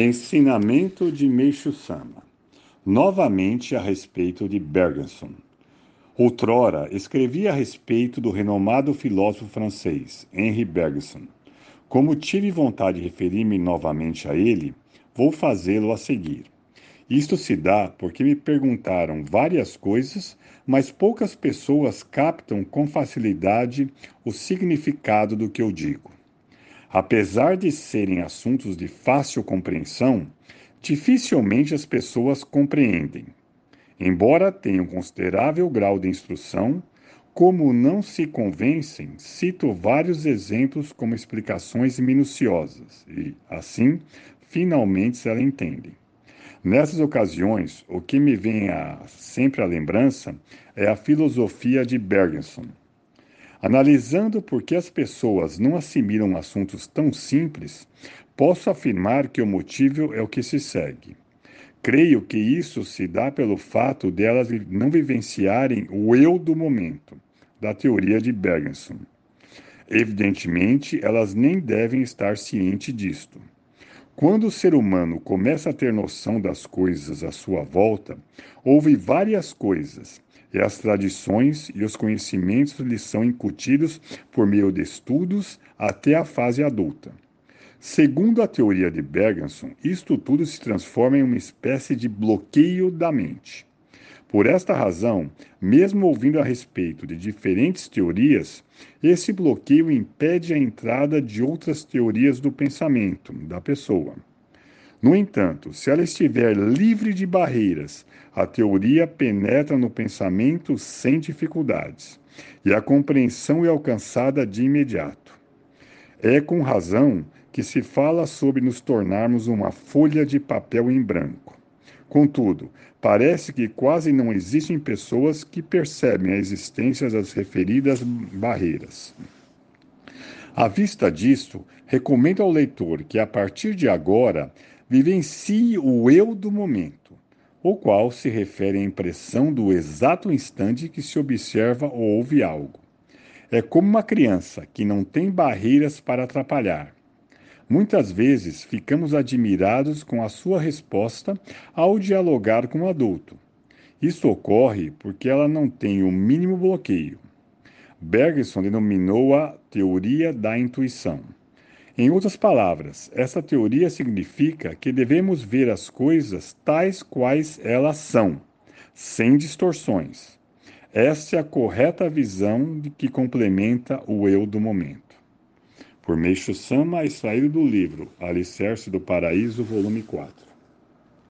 Ensinamento de Meixo Sama. Novamente a respeito de Bergson. Outrora escrevi a respeito do renomado filósofo francês Henri Bergson. Como tive vontade de referir-me novamente a ele, vou fazê-lo a seguir. Isto se dá porque me perguntaram várias coisas, mas poucas pessoas captam com facilidade o significado do que eu digo. Apesar de serem assuntos de fácil compreensão, dificilmente as pessoas compreendem. Embora tenham considerável grau de instrução, como não se convencem, cito vários exemplos como explicações minuciosas e, assim, finalmente se ela entendem. Nessas ocasiões, o que me vem a, sempre à lembrança é a filosofia de Bergson, Analisando por que as pessoas não assimilam assuntos tão simples, posso afirmar que o motivo é o que se segue. Creio que isso se dá pelo fato de elas não vivenciarem o eu do momento, da teoria de Bergson. Evidentemente, elas nem devem estar cientes disto. Quando o ser humano começa a ter noção das coisas à sua volta, houve várias coisas, e as tradições e os conhecimentos lhe são incutidos por meio de estudos até a fase adulta. Segundo a teoria de Bergson, isto tudo se transforma em uma espécie de bloqueio da mente. Por esta razão, mesmo ouvindo a respeito de diferentes teorias, esse bloqueio impede a entrada de outras teorias do pensamento da pessoa. No entanto, se ela estiver livre de barreiras, a teoria penetra no pensamento sem dificuldades, e a compreensão é alcançada de imediato. É com razão que se fala sobre nos tornarmos uma folha de papel em branco. Contudo, parece que quase não existem pessoas que percebem a existência das referidas barreiras. À vista disto, recomendo ao leitor que, a partir de agora, vivencie o eu do momento, o qual se refere à impressão do exato instante que se observa ou ouve algo. É como uma criança que não tem barreiras para atrapalhar. Muitas vezes ficamos admirados com a sua resposta ao dialogar com o adulto. Isso ocorre porque ela não tem o mínimo bloqueio. Bergson denominou a teoria da intuição. Em outras palavras, essa teoria significa que devemos ver as coisas tais quais elas são, sem distorções. Esta é a correta visão de que complementa o eu do momento. Por Meixo Sama, extraído do livro Alicerce do Paraíso, volume 4.